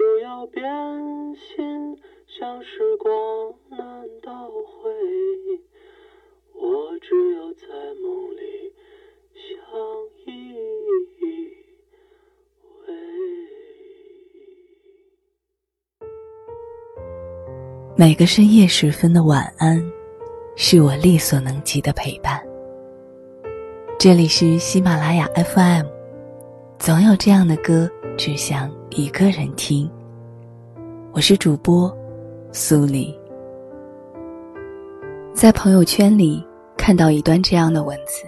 就要变心，像时光难倒回，我只有在梦里相依偎。每个深夜时分的晚安，是我力所能及的陪伴。这里是喜马拉雅 FM，总有这样的歌，只想一个人听。我是主播苏黎，在朋友圈里看到一段这样的文字。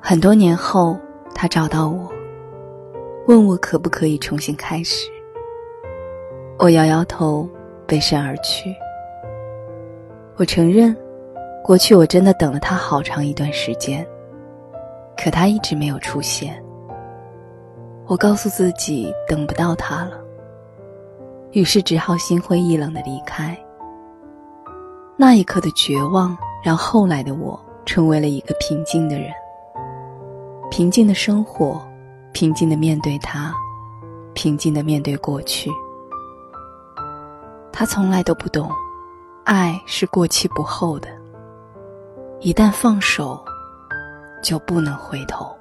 很多年后，他找到我，问我可不可以重新开始。我摇摇头。背身而去。我承认，过去我真的等了他好长一段时间，可他一直没有出现。我告诉自己等不到他了，于是只好心灰意冷的离开。那一刻的绝望，让后来的我成为了一个平静的人。平静的生活，平静的面对他，平静的面对过去。他从来都不懂，爱是过期不候的。一旦放手，就不能回头。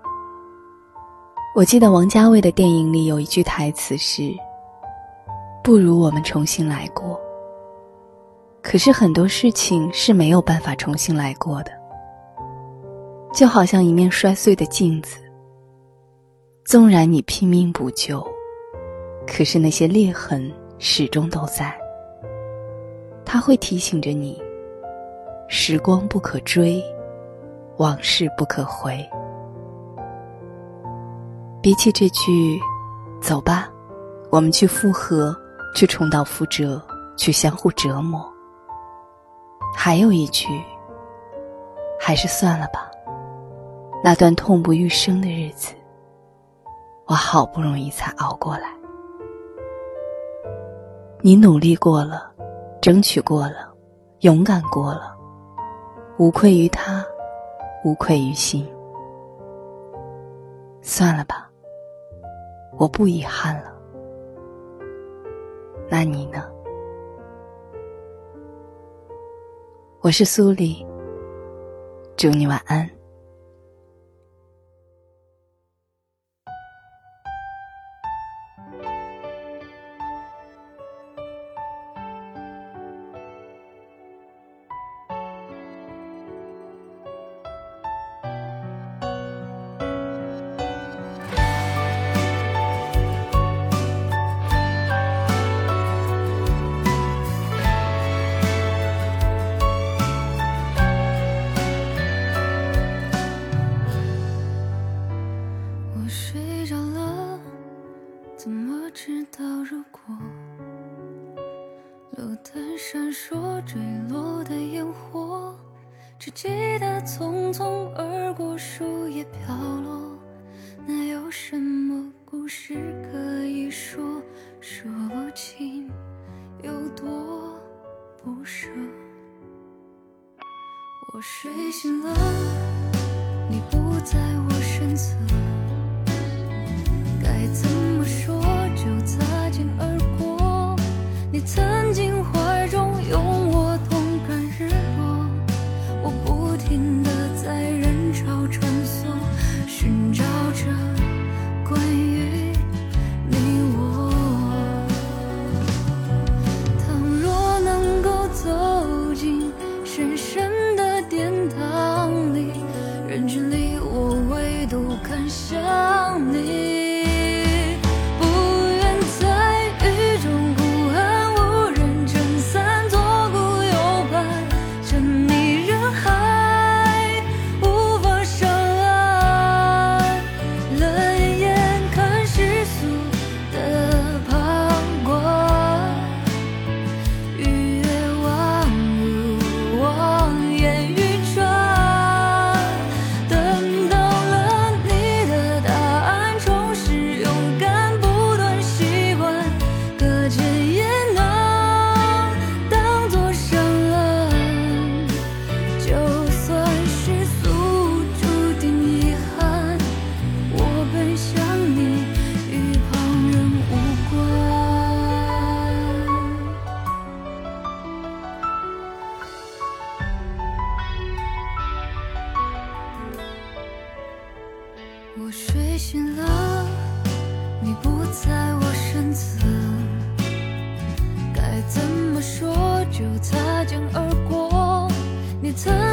我记得王家卫的电影里有一句台词是：“不如我们重新来过。”可是很多事情是没有办法重新来过的，就好像一面摔碎的镜子，纵然你拼命补救，可是那些裂痕始终都在。他会提醒着你：时光不可追，往事不可回。比起这句“走吧，我们去复合，去重蹈覆辙，去相互折磨”，还有一句：“还是算了吧。”那段痛不欲生的日子，我好不容易才熬过来。你努力过了。争取过了，勇敢过了，无愧于他，无愧于心。算了吧，我不遗憾了。那你呢？我是苏黎，祝你晚安。知道，如果路灯闪烁坠落的烟火，只记得匆匆而过，树叶飘落。那有什么故事可以说？说不清有多不舍。我睡醒了，你不在我身侧，该怎么曾经怀中拥我，同看日落，我不停的在人潮穿梭，寻找着关于你我。倘若能够走进深深的殿堂里，人群里我唯独看向。醒了，你不在我身侧，该怎么说就擦肩而过。你曾。